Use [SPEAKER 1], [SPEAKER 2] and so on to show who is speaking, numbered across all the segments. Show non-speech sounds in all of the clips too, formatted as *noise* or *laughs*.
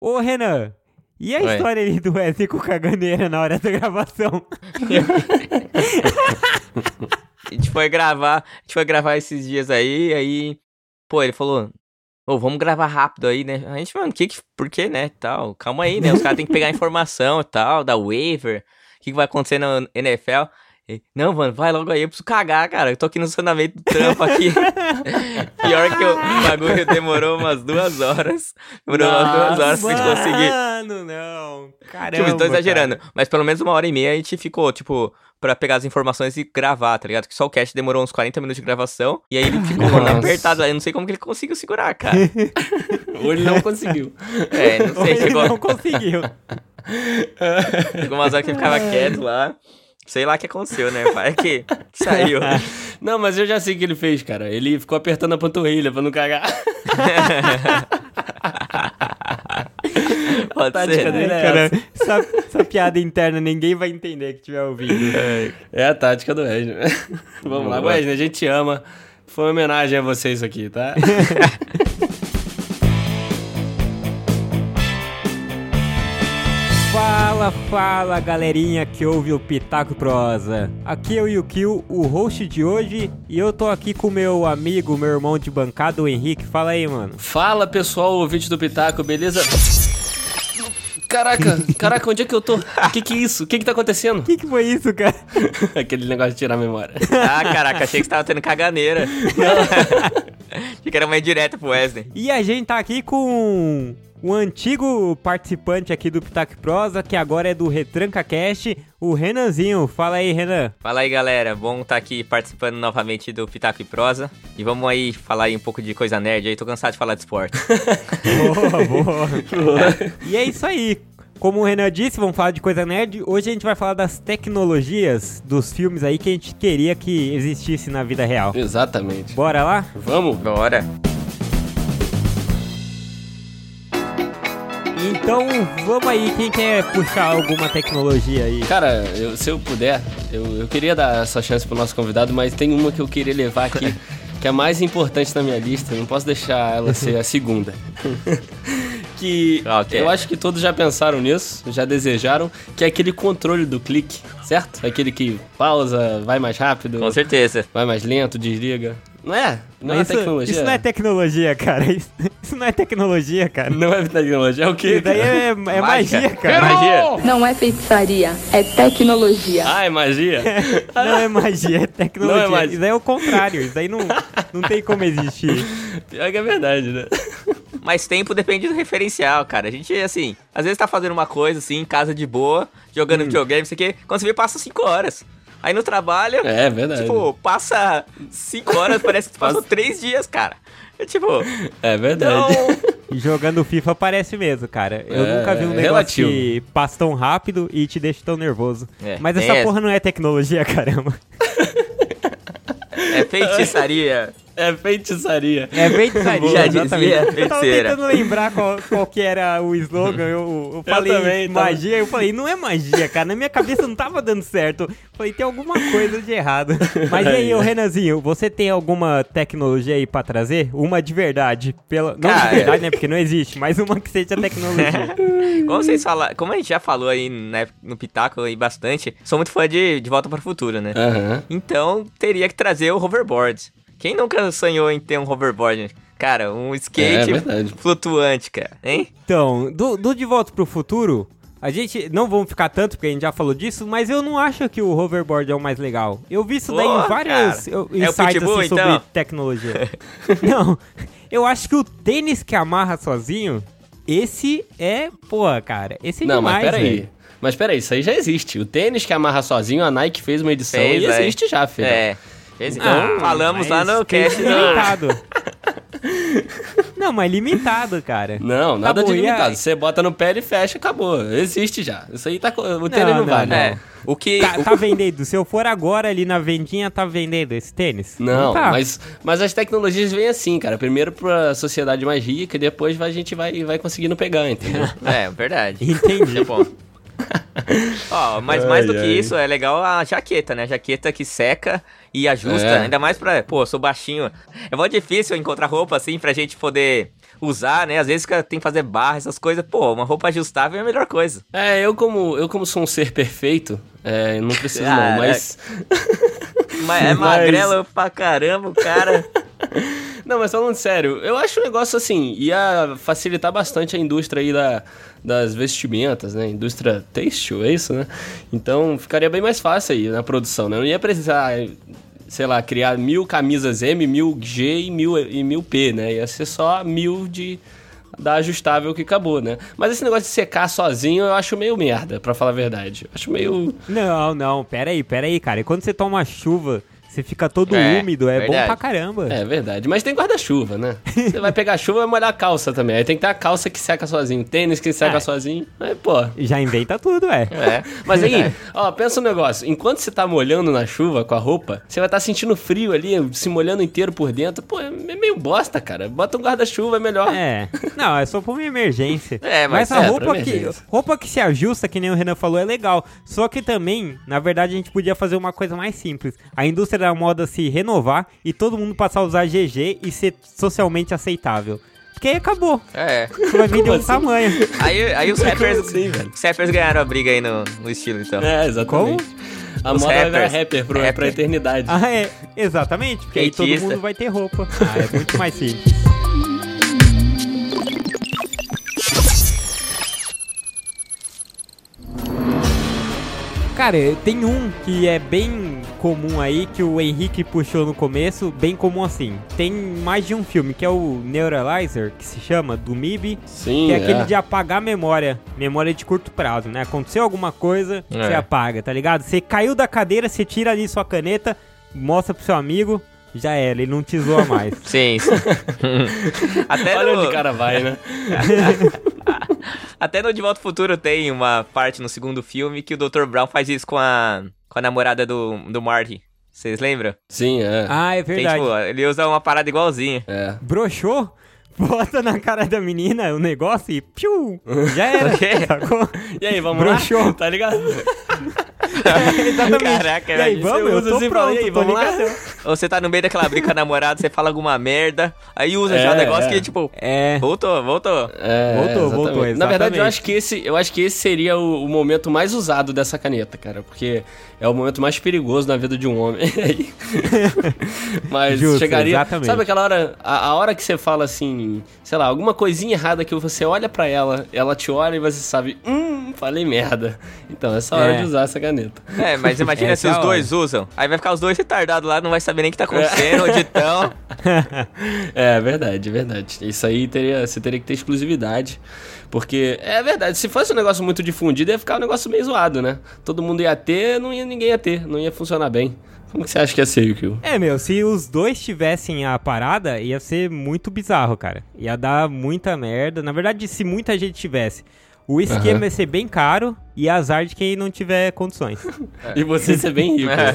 [SPEAKER 1] Ô, Renan, e a
[SPEAKER 2] Oi.
[SPEAKER 1] história ali do Wesley com caganeira na hora da gravação? *laughs*
[SPEAKER 2] A gente foi gravar, a gente foi gravar esses dias aí, aí, pô, ele falou, ô, vamos gravar rápido aí, né? A gente, mano, que que, por que, né, tal, calma aí, né, os caras têm que pegar informação e tal, da waiver, o que, que vai acontecer na NFL. Ele, Não, mano, vai logo aí, eu preciso cagar, cara, eu tô aqui no estacionamento do trampo aqui. *laughs* Pior que o bagulho demorou umas duas horas, demorou umas duas horas pra gente conseguir.
[SPEAKER 1] Mano, não. Caramba.
[SPEAKER 2] Tipo, tô exagerando.
[SPEAKER 1] cara.
[SPEAKER 2] Mas pelo menos uma hora e meia a gente ficou, tipo, pra pegar as informações e gravar, tá ligado? Que só o cast demorou uns 40 minutos de gravação. E aí ele ficou mano,
[SPEAKER 3] Nossa.
[SPEAKER 2] apertado lá. Eu não sei como que ele conseguiu segurar, cara. *laughs*
[SPEAKER 3] Ou ele não conseguiu.
[SPEAKER 2] É, não sei.
[SPEAKER 1] Ele
[SPEAKER 2] Chegou,
[SPEAKER 1] não conseguiu.
[SPEAKER 2] chegou umas horas que ele ficava quieto lá. Sei lá o que aconteceu, né? Vai que *laughs* saiu.
[SPEAKER 3] Não, mas eu já sei o que ele fez, cara. Ele ficou apertando a panturrilha pra não cagar. *laughs*
[SPEAKER 2] Pode
[SPEAKER 3] tática
[SPEAKER 2] ser.
[SPEAKER 3] dele.
[SPEAKER 2] né?
[SPEAKER 3] é
[SPEAKER 1] Cara,
[SPEAKER 3] essa.
[SPEAKER 1] essa, essa piada interna ninguém vai entender que estiver ouvindo.
[SPEAKER 3] É a tática do Wesley. *laughs* Vamos lá,
[SPEAKER 2] Boa.
[SPEAKER 3] Wesley, a gente te ama. Foi uma homenagem a você isso aqui, tá?
[SPEAKER 1] Fala, fala galerinha que ouve o Pitaco Prosa. Aqui é o Yukio, o host de hoje, e eu tô aqui com meu amigo, meu irmão de bancada, o Henrique. Fala aí, mano.
[SPEAKER 3] Fala, pessoal, ouvinte do Pitaco, beleza? Caraca, *laughs* caraca, onde é que eu tô? O que que é isso? O que que tá acontecendo?
[SPEAKER 1] O que, que foi isso, cara? *laughs*
[SPEAKER 3] Aquele negócio de tirar a memória.
[SPEAKER 2] Ah, caraca, achei que você tava tendo caganeira. *laughs* achei que era uma direta pro Wesley.
[SPEAKER 1] E a gente tá aqui com um antigo participante aqui do Pitaco Prosa, que agora é do Retranca Cast, o Renanzinho. Fala aí, Renan.
[SPEAKER 2] Fala aí, galera. Bom estar aqui participando novamente do Pitaco e Prosa. E vamos aí falar aí um pouco de coisa nerd aí. Tô cansado de falar de esporte. *laughs*
[SPEAKER 1] Boa, boa. *laughs* E é isso aí. Como o Renan disse, vamos falar de coisa nerd. Hoje a gente vai falar das tecnologias dos filmes aí que a gente queria que existisse na vida real.
[SPEAKER 3] Exatamente.
[SPEAKER 1] Bora lá?
[SPEAKER 3] Vamos?
[SPEAKER 2] Bora.
[SPEAKER 1] Então vamos aí, quem quer puxar alguma tecnologia aí?
[SPEAKER 3] Cara, eu- se eu puder, eu, eu queria dar essa chance pro nosso convidado, mas tem uma que eu queria levar aqui, *laughs* que é a mais importante na minha lista, não posso deixar ela ser a segunda. *laughs* que
[SPEAKER 2] Ok.
[SPEAKER 3] eu acho que todos já pensaram nisso, já desejaram, que é aquele controle do clique, certo? Aquele que pausa, vai mais rápido,
[SPEAKER 2] Com certeza.
[SPEAKER 3] vai mais lento, desliga. Não é? Não é
[SPEAKER 1] isso,
[SPEAKER 3] tecnologia?
[SPEAKER 1] isso não é tecnologia, cara. Isso, isso não é tecnologia, cara.
[SPEAKER 3] Não é tecnologia, é o quê?
[SPEAKER 1] Isso daí é, é magia, cara.
[SPEAKER 3] Magia.
[SPEAKER 4] Não é feitiçaria, é tecnologia.
[SPEAKER 3] Ah, é magia? *laughs*
[SPEAKER 1] Não é magia, é tecnologia.
[SPEAKER 3] Não é magia.
[SPEAKER 1] Isso daí é o contrário. Isso daí não, não tem como existir.
[SPEAKER 3] Pior que é verdade, né?
[SPEAKER 2] Mas tempo depende do referencial, cara. A gente, assim, às vezes tá fazendo uma coisa, assim, em casa de boa, jogando videogame, não sei o quê. Quando você vê, passa 5 horas. Aí no trabalho,
[SPEAKER 3] É verdade.
[SPEAKER 2] tipo, passa 5 horas, parece que passou 3 dias, cara. É tipo,
[SPEAKER 3] É verdade.
[SPEAKER 2] não.
[SPEAKER 1] E jogando FIFA parece mesmo, cara. Eu
[SPEAKER 3] É,
[SPEAKER 1] nunca vi um
[SPEAKER 3] é
[SPEAKER 1] negócio
[SPEAKER 3] relativo.
[SPEAKER 1] que passa tão rápido e te deixa tão nervoso.
[SPEAKER 2] É,
[SPEAKER 1] Mas essa
[SPEAKER 2] essa.
[SPEAKER 1] porra não é tecnologia, *laughs* caramba.
[SPEAKER 2] É feitiçaria. *laughs*
[SPEAKER 3] É feitiçaria.
[SPEAKER 1] É feitiçaria,
[SPEAKER 2] Já
[SPEAKER 1] exatamente.
[SPEAKER 2] dizia
[SPEAKER 1] Eu tava
[SPEAKER 2] feiticeira.
[SPEAKER 1] tentando lembrar qual, qual que era o slogan. Eu, eu falei
[SPEAKER 3] também tava-
[SPEAKER 1] magia, eu falei, não é magia, cara. Na minha cabeça não tava dando certo. Falei, tem alguma coisa de errado. Mas e aí, ô Renanzinho, você tem alguma tecnologia aí pra trazer? Uma de verdade. Pela... Não
[SPEAKER 2] Cara,
[SPEAKER 1] de verdade, né? Porque não existe, mas uma que seja tecnologia. *laughs*
[SPEAKER 2] Como vocês falaram, como a gente já falou aí né, no Pitaco aí bastante, sou muito fã de, de Volta para o Futuro, né?
[SPEAKER 3] Aham.
[SPEAKER 2] Então teria que trazer o hoverboard. Quem nunca sonhou em ter um hoverboard? Cara, um
[SPEAKER 3] É
[SPEAKER 2] skate
[SPEAKER 3] verdade.
[SPEAKER 2] flutuante, cara, hein?
[SPEAKER 1] Então, do, do De Volta pro Futuro, a gente não vamos ficar tanto, porque a gente já falou disso, mas eu não acho que o hoverboard é o mais legal. Eu vi isso daí em vários eu-
[SPEAKER 2] É o
[SPEAKER 1] insights
[SPEAKER 2] Pitbull,
[SPEAKER 1] assim, sobre
[SPEAKER 2] então? *laughs*
[SPEAKER 1] tecnologia. não, eu acho que o tênis que amarra sozinho, esse é, pô, cara, esse é
[SPEAKER 3] Não,
[SPEAKER 1] demais,
[SPEAKER 3] mas peraí. Mas peraí, isso aí já existe. O tênis que amarra sozinho, a Nike fez uma edição
[SPEAKER 2] Fez,
[SPEAKER 3] e
[SPEAKER 2] é.
[SPEAKER 3] existe já, filho.
[SPEAKER 2] É. Fez-
[SPEAKER 1] Ah,
[SPEAKER 2] falamos lá no cast do...
[SPEAKER 1] limitado. *laughs* não, mas limitado, cara.
[SPEAKER 3] Não, nada
[SPEAKER 1] bom,
[SPEAKER 3] de limitado. Você bota no pé e fecha, acabou. Existe já. Isso aí tá. O tênis não,
[SPEAKER 1] não,
[SPEAKER 3] vale.
[SPEAKER 1] não.
[SPEAKER 2] É. O que...
[SPEAKER 1] Tá,
[SPEAKER 2] o-
[SPEAKER 1] tá vendendo. Se eu for agora ali na vendinha, tá vendendo esse tênis?
[SPEAKER 3] Não,
[SPEAKER 1] tá.
[SPEAKER 3] mas, mas as tecnologias vêm assim, cara. Primeiro pra sociedade mais rica e depois a gente vai, vai conseguindo pegar, entendeu? *laughs*
[SPEAKER 2] É, verdade.
[SPEAKER 1] Entendi.
[SPEAKER 2] É bom. Ó, mas mais do
[SPEAKER 3] Ai,
[SPEAKER 2] que
[SPEAKER 3] ai.
[SPEAKER 2] isso, é legal a jaqueta, né? Jaqueta que seca e ajusta,
[SPEAKER 3] É.
[SPEAKER 2] ainda mais pra... Pô, eu sou baixinho. É muito difícil encontrar roupa assim pra gente poder usar, né? Às vezes tem que fazer barra, essas coisas. Pô, uma roupa ajustável é a melhor coisa.
[SPEAKER 3] É, eu como, eu como sou um ser perfeito, é, não preciso
[SPEAKER 2] Ah,
[SPEAKER 3] não, mas... *laughs*
[SPEAKER 2] Mas é *laughs*
[SPEAKER 3] Mas-
[SPEAKER 2] magrela pra caramba, cara. *laughs*
[SPEAKER 3] Não, mas falando sério, eu acho um negócio assim, ia facilitar bastante a indústria aí da, das vestimentas, né? Indústria têxtil, é isso, né? Então ficaria bem mais fácil aí na produção, né? Não ia precisar, sei lá, criar mil camisas M, mil G e mil, e mil P, né? Ia ser só mil de da ajustável que acabou, né? Mas esse negócio de secar sozinho eu acho meio merda, pra falar a verdade. Eu acho meio.
[SPEAKER 1] Não, não, pera aí, pera aí, cara. E quando você toma chuva, você fica todo
[SPEAKER 2] É,
[SPEAKER 1] úmido, é bom
[SPEAKER 2] verdade.
[SPEAKER 1] pra caramba.
[SPEAKER 3] É verdade. Mas tem guarda-chuva, né? *laughs* Você vai pegar chuva e vai molhar a calça também. Aí tem que ter a calça que seca sozinho, tênis que seca
[SPEAKER 1] Ah.
[SPEAKER 3] sozinho. Aí, pô.
[SPEAKER 1] Já inventa tudo, é.
[SPEAKER 2] É.
[SPEAKER 3] Mas aí, ó, pensa um negócio. Enquanto você tá molhando na chuva com a roupa, você vai estar sentindo frio ali, se molhando inteiro por dentro. Pô, é meio bosta, cara. Bota um guarda-chuva, é melhor.
[SPEAKER 1] É. Não, é só pra uma emergência.
[SPEAKER 2] É, mas
[SPEAKER 1] a
[SPEAKER 3] é,
[SPEAKER 1] roupa que, roupa que se ajusta, que nem o Renan falou, é legal. Só que também, na verdade, a gente podia fazer uma coisa mais simples. A indústria da moda se renovar e todo mundo passar a usar GG e ser socialmente aceitável. Porque aí acabou.
[SPEAKER 2] É.
[SPEAKER 1] Você vai vender
[SPEAKER 3] Como
[SPEAKER 1] um
[SPEAKER 3] assim?
[SPEAKER 1] tamanho.
[SPEAKER 2] Aí, aí os rappers.
[SPEAKER 3] assim, velho?
[SPEAKER 2] os rappers ganharam a briga aí no, no estilo, então.
[SPEAKER 3] É, exatamente. A
[SPEAKER 2] Os
[SPEAKER 3] moda vai virar
[SPEAKER 2] rappers.
[SPEAKER 3] rapper pro,
[SPEAKER 2] Rapper.
[SPEAKER 3] pra eternidade.
[SPEAKER 1] Ah, é. Exatamente. Porque aí todo mundo vai ter roupa. Ah, é muito *laughs* mais simples. Cara, tem um que é bem comum aí, que o Henrique puxou no começo, bem comum assim. Tem mais de um filme, que é o Neuralizer, que se chama, do MIB,
[SPEAKER 3] Sim,
[SPEAKER 1] que é aquele de apagar a memória, memória de curto prazo, né? Aconteceu alguma coisa,
[SPEAKER 2] É.
[SPEAKER 1] você apaga, tá ligado? Você caiu da cadeira, você tira ali sua caneta, mostra pro seu amigo, já era, ele não te zoa mais. *laughs*
[SPEAKER 2] Sim, sim. *laughs* até,
[SPEAKER 3] Olha
[SPEAKER 2] no,
[SPEAKER 3] onde o cara vai, né? *laughs*
[SPEAKER 2] até no De Volta ao Futuro tem uma parte no segundo filme que o Dr. Brown faz isso com a, com a namorada do, do Marty. Vocês lembram?
[SPEAKER 3] Sim, é.
[SPEAKER 1] ah, é
[SPEAKER 2] Tem,
[SPEAKER 1] verdade.
[SPEAKER 2] tipo, ele usa uma parada igualzinha.
[SPEAKER 3] É.
[SPEAKER 1] Broxou, bota na cara da menina o negócio e piu, já era, *laughs* sacou?
[SPEAKER 3] E aí, vamos
[SPEAKER 1] Broxou.
[SPEAKER 3] lá? Tá ligado? *laughs*
[SPEAKER 1] Exatamente.
[SPEAKER 2] Caraca,
[SPEAKER 1] e aí, vamos, eu
[SPEAKER 3] usa
[SPEAKER 1] tô
[SPEAKER 3] assim
[SPEAKER 1] pronto,
[SPEAKER 3] e aí,
[SPEAKER 1] tô
[SPEAKER 3] vamos lá?
[SPEAKER 2] você tá no meio daquela briga com a namorada, você fala alguma merda, aí usa já o
[SPEAKER 3] É,
[SPEAKER 2] negócio
[SPEAKER 3] é.
[SPEAKER 2] que, tipo,
[SPEAKER 1] É,
[SPEAKER 2] voltou, voltou.
[SPEAKER 3] É,
[SPEAKER 1] Voltou,
[SPEAKER 3] exatamente.
[SPEAKER 1] voltou,
[SPEAKER 3] Na verdade, eu
[SPEAKER 1] exatamente.
[SPEAKER 3] acho que esse, eu acho que esse seria o, o momento mais usado dessa caneta, cara, porque é o momento mais perigoso na vida de um homem. *laughs* Mas
[SPEAKER 1] Justo,
[SPEAKER 3] chegaria,
[SPEAKER 1] exatamente.
[SPEAKER 3] sabe aquela hora, a, a hora que você fala assim, sei lá, alguma coisinha errada que você olha pra ela, ela te olha e você sabe, hum, falei merda. Então, essa hora
[SPEAKER 1] É.
[SPEAKER 3] de usar essa caneta.
[SPEAKER 2] É, mas imagina se
[SPEAKER 1] é
[SPEAKER 2] os dois usam. Aí vai ficar os dois retardados lá, não vai saber nem o que tá acontecendo, onde estão. *laughs*
[SPEAKER 3] É verdade, é verdade. Isso aí teria, você teria que ter exclusividade. Porque é verdade, se fosse um negócio muito difundido, ia ficar um negócio meio zoado, né? Todo mundo ia ter, não ia, ninguém ia ter, não ia funcionar bem. Como que você acha que ia ser, Yukio?
[SPEAKER 1] É, meu, se os dois tivessem a parada, ia ser muito bizarro, cara. Ia dar muita merda. Na verdade, se muita gente tivesse, o esquema
[SPEAKER 3] Aham.
[SPEAKER 1] ia ser bem caro e azar de quem não tiver condições.
[SPEAKER 3] E você ser bem rico. né?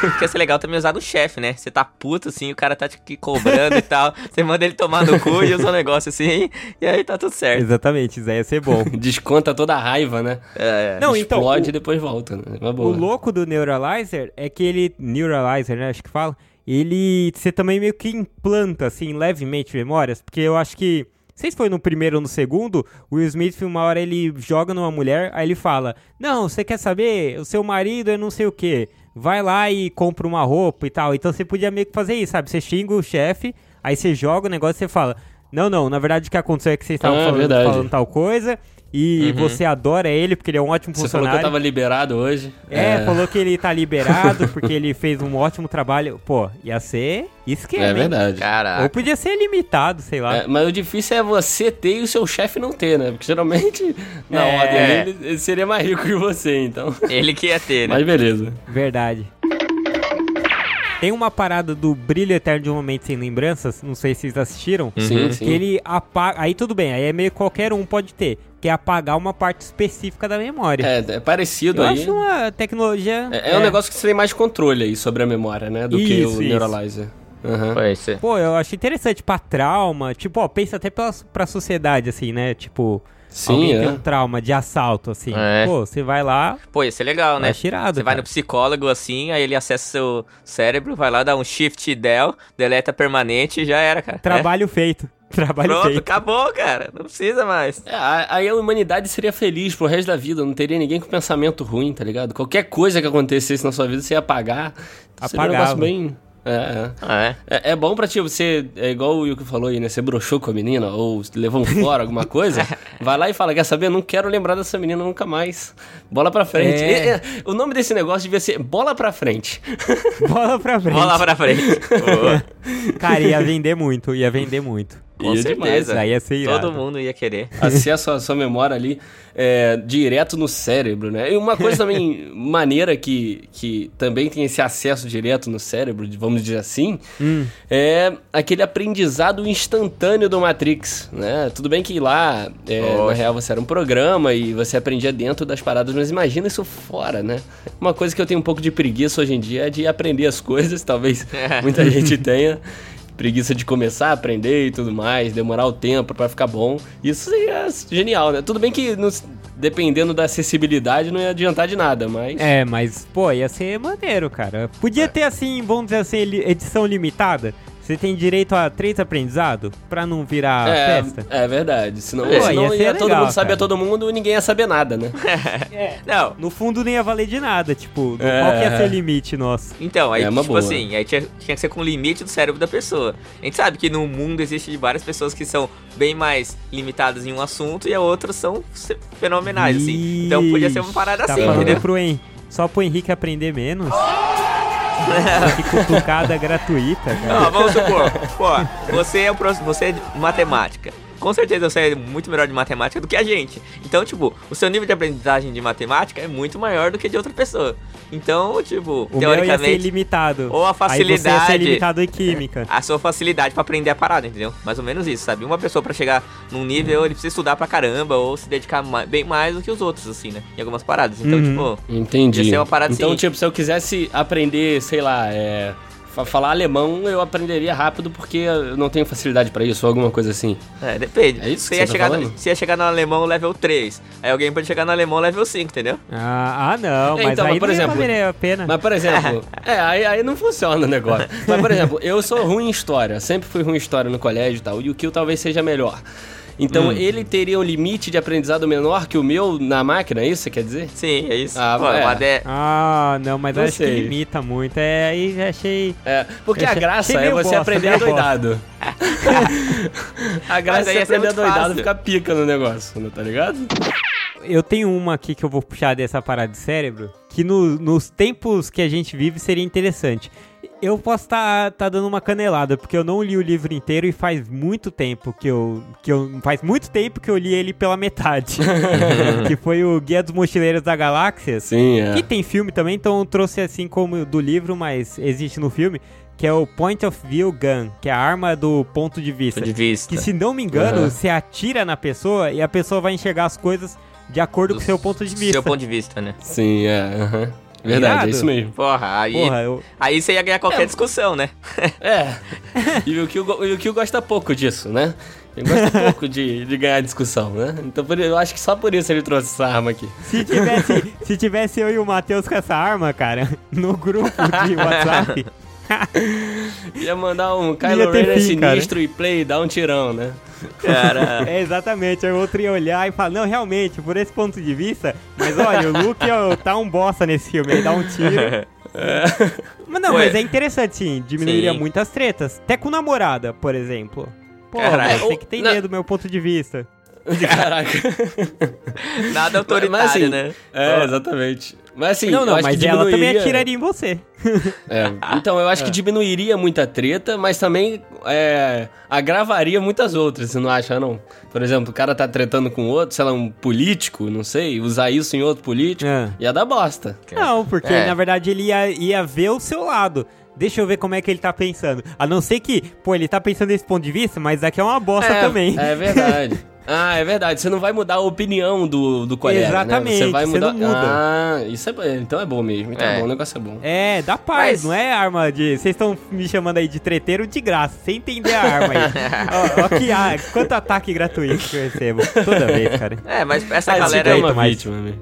[SPEAKER 2] Porque ia ser legal também usar do chefe, né? Você tá puto assim, o cara tá te cobrando e tal. Você manda ele tomar no cu e usa um negócio assim, e aí tá tudo certo.
[SPEAKER 1] Exatamente, isso aí ia ser bom. *laughs*
[SPEAKER 3] Desconta toda a raiva, né?
[SPEAKER 2] É,
[SPEAKER 1] Não, então,
[SPEAKER 3] Explode
[SPEAKER 1] o-
[SPEAKER 3] e depois volta, né? Uma
[SPEAKER 1] O
[SPEAKER 3] boa.
[SPEAKER 1] louco do Neuralizer é que ele. Neuralizer, né? Acho que fala. Ele. Você também meio que implanta, assim, levemente memórias. Porque eu acho que. Não sei se foi no primeiro ou no segundo. O Will Smith, uma hora ele joga numa mulher. Aí ele fala: Não, você quer saber? O seu marido é não sei o que. Vai lá e compra uma roupa e tal. Então você podia meio que fazer isso, sabe? Você xinga o chefe. Aí você joga o negócio e você fala: Não, não. Na verdade o que aconteceu é que vocês estavam
[SPEAKER 3] Ah,
[SPEAKER 1] falando, falando tal coisa. E você adora ele porque ele é um ótimo
[SPEAKER 3] Você falou
[SPEAKER 1] funcionário.
[SPEAKER 3] que eu tava liberado hoje.
[SPEAKER 1] É, falou que ele tá liberado *laughs* porque ele fez um ótimo trabalho. Pô, ia ser esquema,
[SPEAKER 3] É verdade.
[SPEAKER 1] Ou
[SPEAKER 2] Caraca.
[SPEAKER 1] podia ser limitado, sei lá.
[SPEAKER 3] É, mas o difícil é você ter e o seu chefe não ter, né? Porque geralmente, *laughs* na
[SPEAKER 1] É.
[SPEAKER 3] ordem dele, ele seria mais rico que você, então.
[SPEAKER 2] Ele que ia ter, né?
[SPEAKER 3] Mas beleza.
[SPEAKER 1] Verdade. Tem uma parada do Brilho Eterno de um Momento Sem Lembranças, não sei se vocês assistiram.
[SPEAKER 3] Sim, sim.
[SPEAKER 1] Que ele apaga. Aí tudo bem, aí é meio que qualquer um pode ter. Que é apagar uma parte específica da memória.
[SPEAKER 3] É, é parecido
[SPEAKER 1] Eu
[SPEAKER 3] aí.
[SPEAKER 1] acho uma tecnologia.
[SPEAKER 3] É, é um negócio que você tem mais controle aí sobre a memória, né? Do que
[SPEAKER 1] Isso,
[SPEAKER 3] o
[SPEAKER 1] isso.
[SPEAKER 3] Neuralizer. Aham.
[SPEAKER 2] Foi isso.
[SPEAKER 1] Pô, eu acho interessante pra trauma. Tipo, ó, pensa até pra, pra sociedade, assim, né? Tipo,
[SPEAKER 3] Sim,
[SPEAKER 1] alguém
[SPEAKER 3] é.
[SPEAKER 1] tem um trauma de assalto, assim.
[SPEAKER 2] É.
[SPEAKER 1] Pô, você vai lá,
[SPEAKER 2] Pô, ia ser legal, né?
[SPEAKER 1] Vai tirado,
[SPEAKER 2] Você vai
[SPEAKER 1] cara.
[SPEAKER 2] no psicólogo assim, aí ele acessa seu cérebro, vai lá, dá um shift del, deleta permanente e já era, cara.
[SPEAKER 1] trabalho feito. *laughs* Trabalho
[SPEAKER 2] Pronto,
[SPEAKER 1] feito.
[SPEAKER 2] acabou, cara. Não precisa mais.
[SPEAKER 3] É, aí a humanidade seria feliz pro resto da vida, não teria ninguém com pensamento ruim, tá ligado? Qualquer coisa que acontecesse na sua vida, você ia apagar. Então, seria um bem. É, é.
[SPEAKER 2] Ah, é?
[SPEAKER 3] É, é bom pra ti, você, é igual o Wilco falou aí, né? Você broxou com a menina, ou levou um *laughs* fora, alguma coisa. Vai lá e fala, quer saber? Não quero lembrar dessa menina nunca mais. Bola pra frente.
[SPEAKER 1] É.
[SPEAKER 3] É, é, o nome desse negócio devia ser bola pra frente.
[SPEAKER 1] Bola pra frente.
[SPEAKER 2] Lá pra frente. *laughs*
[SPEAKER 1] Cara, ia vender muito, ia vender muito.
[SPEAKER 2] Com
[SPEAKER 3] Ia
[SPEAKER 2] certeza.
[SPEAKER 1] demais, aí ia ser irado.
[SPEAKER 2] Todo mundo ia querer. *laughs*
[SPEAKER 3] acesso à sua memória ali é, direto no cérebro, né? E uma coisa também *laughs* maneira que, que também tem esse acesso direto no cérebro, vamos dizer assim,
[SPEAKER 1] Hum.
[SPEAKER 3] é aquele aprendizado instantâneo do Matrix, né? Tudo bem que lá, é, na real, você era um programa e você aprendia dentro das paradas, mas imagina isso fora, né? Uma coisa que eu tenho um pouco de preguiça hoje em dia é de aprender as coisas, talvez *laughs* muita gente tenha. Preguiça de começar a aprender e tudo mais, demorar o tempo pra ficar bom. Isso seria genial, né? Tudo bem que nos- dependendo da acessibilidade não ia adiantar de nada, mas.
[SPEAKER 1] É, mas, pô, ia ser maneiro, cara. Podia ter, assim, vamos dizer assim, edição limitada. Você tem direito a três aprendizados pra não virar
[SPEAKER 3] É,
[SPEAKER 1] festa.
[SPEAKER 3] é verdade. Senão,
[SPEAKER 1] Pô,
[SPEAKER 3] senão
[SPEAKER 1] ia ser
[SPEAKER 3] ia todo
[SPEAKER 1] legal,
[SPEAKER 3] mundo saber
[SPEAKER 1] cara.
[SPEAKER 3] todo mundo e ninguém ia saber nada, né? *laughs*
[SPEAKER 2] Não,
[SPEAKER 1] No fundo nem ia valer de nada, tipo,
[SPEAKER 3] É.
[SPEAKER 1] qual que ia ser o limite nosso?
[SPEAKER 2] Então, aí,
[SPEAKER 3] É uma
[SPEAKER 2] tipo
[SPEAKER 3] boa.
[SPEAKER 2] assim, aí tinha, tinha que ser com o limite do cérebro da pessoa. A gente sabe que no mundo existe várias pessoas que são bem mais limitadas em um assunto e a outras são fenomenais, assim. Então podia ser uma parada
[SPEAKER 1] tá
[SPEAKER 2] assim, entendeu?
[SPEAKER 1] pro Hen só pro Henrique aprender menos? *laughs* *laughs* que cutucada gratuita, cara.
[SPEAKER 2] Ó, vamos supor, pô, você é, você é matemática. Com certeza você é muito melhor de matemática do que a gente. Então, tipo, o seu nível de aprendizagem de matemática é muito maior do que de outra pessoa. Então, tipo,
[SPEAKER 1] O meu ia ser
[SPEAKER 2] teoricamente,
[SPEAKER 1] ilimitado.
[SPEAKER 2] ou a
[SPEAKER 1] Aí você ia
[SPEAKER 2] facilidade-
[SPEAKER 1] ser limitado em química.
[SPEAKER 2] a sua facilidade pra aprender a parada, entendeu? Mais ou menos isso, sabe? Uma pessoa pra chegar num nível, ele precisa estudar pra caramba ou se dedicar bem mais do que os outros, assim, né? Em algumas paradas. Então,
[SPEAKER 1] Uhum.
[SPEAKER 2] tipo,
[SPEAKER 3] Entendi.
[SPEAKER 2] Ia ser uma parada
[SPEAKER 3] então,
[SPEAKER 2] assim.
[SPEAKER 3] tipo, se eu quisesse aprender, sei lá, é, falar alemão, eu aprenderia rápido porque eu não tenho facilidade pra isso ou alguma coisa assim.
[SPEAKER 2] é, depende.
[SPEAKER 3] É isso
[SPEAKER 2] você
[SPEAKER 3] que
[SPEAKER 2] ia
[SPEAKER 3] você tá
[SPEAKER 2] chegar no, você ia chegar no alemão level 3. Aí alguém pode chegar no alemão level 5, entendeu?
[SPEAKER 1] Ah, ah, não,
[SPEAKER 3] É,
[SPEAKER 1] mas
[SPEAKER 3] então,
[SPEAKER 1] aí
[SPEAKER 3] mas, por
[SPEAKER 1] não ia
[SPEAKER 3] exemplo,
[SPEAKER 1] a pena.
[SPEAKER 3] Mas, por exemplo, *laughs* é, aí, aí não funciona o negócio. Mas, por exemplo, eu sou ruim em história, sempre fui ruim em história no colégio e tal, e o Kill talvez seja melhor. Então,
[SPEAKER 2] Hum.
[SPEAKER 3] ele teria um limite de aprendizado menor que o meu na máquina, é isso que você quer dizer?
[SPEAKER 2] Sim, é isso.
[SPEAKER 3] Ah,
[SPEAKER 2] Pô,
[SPEAKER 3] é.
[SPEAKER 1] Ah, não, mas
[SPEAKER 3] Não
[SPEAKER 1] acho que
[SPEAKER 3] sei.
[SPEAKER 1] limita muito. É, aí já achei.
[SPEAKER 3] É, porque
[SPEAKER 1] Eu
[SPEAKER 3] a *laughs*
[SPEAKER 1] achei-
[SPEAKER 3] graça
[SPEAKER 1] achei
[SPEAKER 3] é você
[SPEAKER 1] bosta,
[SPEAKER 3] aprender
[SPEAKER 1] meio
[SPEAKER 3] adoidado. *laughs* a graça é aprender e ficar pica no negócio, né, tá ligado?
[SPEAKER 1] Eu tenho uma aqui que eu vou puxar dessa parada de cérebro, que no- nos tempos que a gente vive seria interessante. Eu posso estar dando uma canelada, porque eu não li o livro inteiro e faz muito tempo que eu, que eu. Faz muito tempo que eu li ele pela metade. *laughs* que foi o Guia dos Mochileiros da Galáxia.
[SPEAKER 3] Sim, é.
[SPEAKER 1] Que tem filme também, então eu trouxe assim como do livro, mas existe no filme, que é o Point of View Gun, que é a arma do ponto de vista.
[SPEAKER 2] ponto de vista.
[SPEAKER 1] Que se não me engano,
[SPEAKER 3] Aham.
[SPEAKER 1] você atira na pessoa e a pessoa vai enxergar as coisas de acordo com o seu ponto de vista.
[SPEAKER 2] Seu ponto de vista, né?
[SPEAKER 3] Sim, é. aham. Verdade,
[SPEAKER 1] Irado.
[SPEAKER 3] é isso mesmo.
[SPEAKER 2] Porra, aí,
[SPEAKER 1] Porra, eu...
[SPEAKER 2] aí você ia ganhar qualquer discussão, né? *laughs*
[SPEAKER 3] É. E o Kill, e o Kill gosta pouco disso, né? Ele gosta *laughs* pouco de, de ganhar discussão, né? Então por- eu acho que só por isso ele trouxe essa arma aqui.
[SPEAKER 1] se, tivesse, se tivesse eu e o Matheus com essa arma, cara, no grupo de *laughs* WhatsApp, *laughs*
[SPEAKER 3] Ia mandar um Kylo Ren é
[SPEAKER 1] fim, cara.
[SPEAKER 3] sinistro e play, dá um tirão, né?
[SPEAKER 2] Cara. *laughs*
[SPEAKER 1] é exatamente, aí o outro ia olhar e falar, não, realmente, por esse ponto de vista, mas olha, o Luke ó, tá um bosta nesse filme, ele dá um tiro. *laughs* Mas não,
[SPEAKER 2] Ué.
[SPEAKER 1] mas é interessante sim, diminuiria
[SPEAKER 2] Sim.
[SPEAKER 1] muitas tretas. Até com namorada, por exemplo. Pô,
[SPEAKER 2] Caralho.
[SPEAKER 1] tem que
[SPEAKER 3] Não.
[SPEAKER 1] entender do meu ponto de vista.
[SPEAKER 3] Caraca.
[SPEAKER 2] Nada autoritário,
[SPEAKER 3] Mas, assim,
[SPEAKER 2] né?
[SPEAKER 3] É, exatamente. Mas assim,
[SPEAKER 1] não,
[SPEAKER 3] eu
[SPEAKER 1] não,
[SPEAKER 3] acho
[SPEAKER 1] mas
[SPEAKER 3] que
[SPEAKER 1] ela também
[SPEAKER 3] diminuiria-
[SPEAKER 1] atiraria em você. *laughs*
[SPEAKER 3] É, então, eu acho que diminuiria muita treta, mas também é, agravaria muitas outras, você não acha, não? Por exemplo, o cara tá tretando com outro, sei lá, um político, não sei, usar isso em outro político,
[SPEAKER 1] É.
[SPEAKER 3] ia dar bosta.
[SPEAKER 1] Não, porque
[SPEAKER 2] É.
[SPEAKER 1] na verdade ele ia, ia ver o seu lado. Deixa eu ver como é que ele tá pensando. A não ser que, pô, ele tá pensando desse ponto de vista, mas daqui é uma bosta
[SPEAKER 3] é,
[SPEAKER 1] também.
[SPEAKER 3] É verdade. *laughs* Ah, é verdade. Você não vai mudar a opinião do, do colega,
[SPEAKER 1] Exatamente,
[SPEAKER 3] né? Você vai
[SPEAKER 1] você
[SPEAKER 3] mudar...
[SPEAKER 1] não muda.
[SPEAKER 3] Ah, isso é bom. Então é bom mesmo. Então é,
[SPEAKER 2] É.
[SPEAKER 3] bom, o negócio é bom.
[SPEAKER 1] É, dá paz,
[SPEAKER 2] Mas-
[SPEAKER 1] não é arma de. Vocês estão me chamando aí de treteiro de graça, sem entender a arma aí. *laughs* ó, ó que, ah, quanto ataque gratuito que eu recebo toda vez, cara.
[SPEAKER 2] É, mas essa
[SPEAKER 3] Ah,
[SPEAKER 2] galera
[SPEAKER 3] é
[SPEAKER 2] aí,
[SPEAKER 3] uma
[SPEAKER 1] mas-
[SPEAKER 3] vítima, né?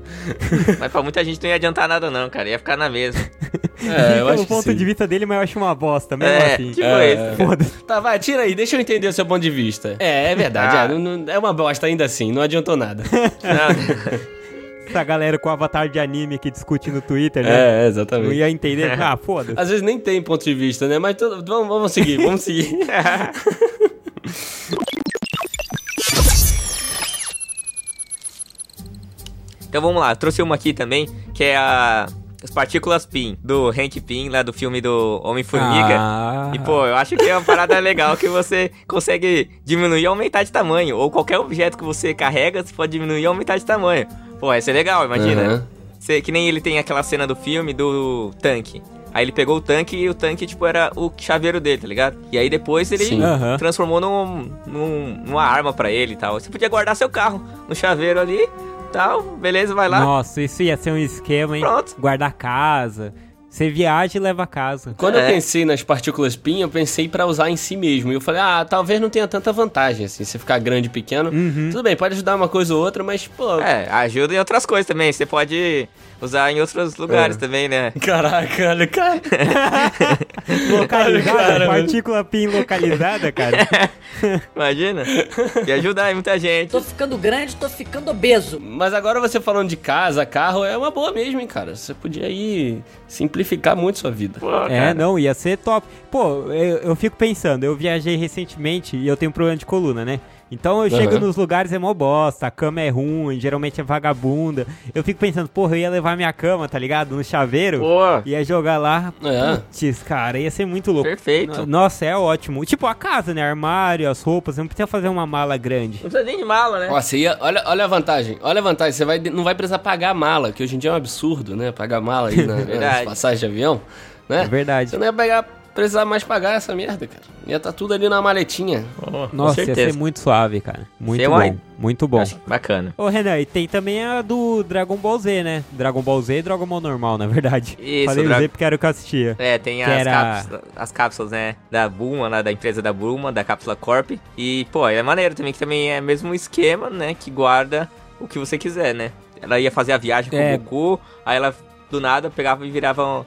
[SPEAKER 2] mas pra muita gente não ia adiantar nada não, cara. Ia ficar na mesma. *laughs*
[SPEAKER 3] É, eu acho
[SPEAKER 1] o ponto
[SPEAKER 3] sim.
[SPEAKER 1] de vista dele, mas eu acho uma bosta, mesmo
[SPEAKER 2] É,
[SPEAKER 1] assim.
[SPEAKER 2] tipo
[SPEAKER 3] É,
[SPEAKER 2] isso.
[SPEAKER 1] Foda-se.
[SPEAKER 3] Tá, vai, tira aí, deixa eu entender o seu ponto de vista. É, é verdade,
[SPEAKER 2] Ah.
[SPEAKER 3] é, não- não- é uma bosta ainda assim, não adiantou nada. *laughs*
[SPEAKER 2] Não,
[SPEAKER 1] Essa galera com avatar de anime que discute no Twitter, né?
[SPEAKER 3] É,
[SPEAKER 1] Não
[SPEAKER 3] exatamente.
[SPEAKER 1] ia entender. Ah, foda-se.
[SPEAKER 3] Às vezes nem tem ponto de vista, né? Mas tudo- vamos, vamos seguir, vamos seguir. *laughs*
[SPEAKER 2] Então vamos lá, trouxe uma aqui também, que é a. As partículas PIN, do Hank Pym, lá do filme do Homem-Formiga.
[SPEAKER 1] Ah.
[SPEAKER 2] E, pô, eu acho que é uma parada *laughs* legal que você consegue diminuir e aumentar de tamanho. Ou qualquer objeto que você carrega, você pode diminuir e aumentar de tamanho. Pô, ia ser legal, imagina.
[SPEAKER 3] Aham.
[SPEAKER 2] Você- que nem ele tem aquela cena do filme do tanque. Aí ele pegou o tanque e o tanque, tipo, era o chaveiro dele, tá ligado? E aí depois ele.
[SPEAKER 1] Aham.
[SPEAKER 2] transformou num, num- numa arma pra ele e tal. Você podia guardar seu carro no chaveiro ali, tal, beleza, vai lá.
[SPEAKER 1] Nossa, isso ia ser um esquema, hein?
[SPEAKER 2] Pronto.
[SPEAKER 1] Guardar casa. Você viaja e leva a casa.
[SPEAKER 3] Quando eu
[SPEAKER 2] É.
[SPEAKER 3] pensei nas partículas PIN, eu pensei pra usar em si mesmo. E eu falei, ah, talvez não tenha tanta vantagem, assim, você ficar grande e pequeno.
[SPEAKER 1] Uhum.
[SPEAKER 3] Tudo bem, pode ajudar uma coisa ou outra, mas, pô...
[SPEAKER 2] É, ajuda em outras coisas também. Você pode usar em outros lugares
[SPEAKER 3] É.
[SPEAKER 2] também, né? *laughs*
[SPEAKER 3] Caraca, olha, cara. *laughs*
[SPEAKER 1] Localizada,
[SPEAKER 3] Cara,
[SPEAKER 1] partícula PIN localizada, cara.
[SPEAKER 2] Imagina. E ajudar aí muita gente.
[SPEAKER 5] Tô ficando grande, tô ficando obeso.
[SPEAKER 3] Mas agora você falando de casa, carro, é uma boa mesmo, hein, cara. Você podia aí simplificar muito sua vida.
[SPEAKER 2] Pô,
[SPEAKER 1] É,
[SPEAKER 2] cara.
[SPEAKER 1] não, ia ser top. Pô, eu, eu fico pensando, eu viajei recentemente e eu tenho um problema de coluna, né? Então eu chego
[SPEAKER 3] Aham.
[SPEAKER 1] nos lugares é mó bosta, a cama é ruim, geralmente é vagabunda. Eu fico pensando, porra, eu ia levar minha cama, tá ligado? No chaveiro.
[SPEAKER 2] Pô,
[SPEAKER 1] Ia jogar lá.
[SPEAKER 3] É.
[SPEAKER 1] Putz, cara, ia ser muito louco.
[SPEAKER 2] perfeito.
[SPEAKER 1] No- Nossa, é ótimo. Tipo, a casa, né? Armário, as roupas, não precisa fazer uma mala grande.
[SPEAKER 2] Não precisa nem de mala, né?
[SPEAKER 3] Ó, você ia, olha, olha a vantagem, olha a vantagem, você vai, não vai precisar pagar a mala, que hoje em dia é um absurdo, né? Pagar mala aí na, *laughs* passagens de avião, né?
[SPEAKER 1] É verdade.
[SPEAKER 3] Você não ia pegar, precisar mais pagar essa merda, cara. Ia estar tudo ali na maletinha.
[SPEAKER 2] Com
[SPEAKER 1] Nossa, ia ser muito suave, cara. Muito
[SPEAKER 2] Ser
[SPEAKER 1] bom.
[SPEAKER 2] uma-
[SPEAKER 1] Muito bom.
[SPEAKER 2] Acho bacana.
[SPEAKER 1] Ô, Renan, e tem também a do Dragon Ball Z, né? Dragon Ball Z e Dragon Ball normal, na verdade.
[SPEAKER 2] Isso,
[SPEAKER 1] Falei o
[SPEAKER 2] Dra-
[SPEAKER 1] Z porque era o que eu assistia.
[SPEAKER 2] É, tem as,
[SPEAKER 1] era-
[SPEAKER 2] cápsulas, as cápsulas, né? Da Bulma, lá da empresa da Bulma, da Cápsula Corp. E, pô, é maneiro também, que também é mesmo um esquema, né? Que guarda o que você quiser, né? Ela ia fazer a viagem com
[SPEAKER 1] É.
[SPEAKER 2] o Goku, aí ela, do nada, pegava e virava um-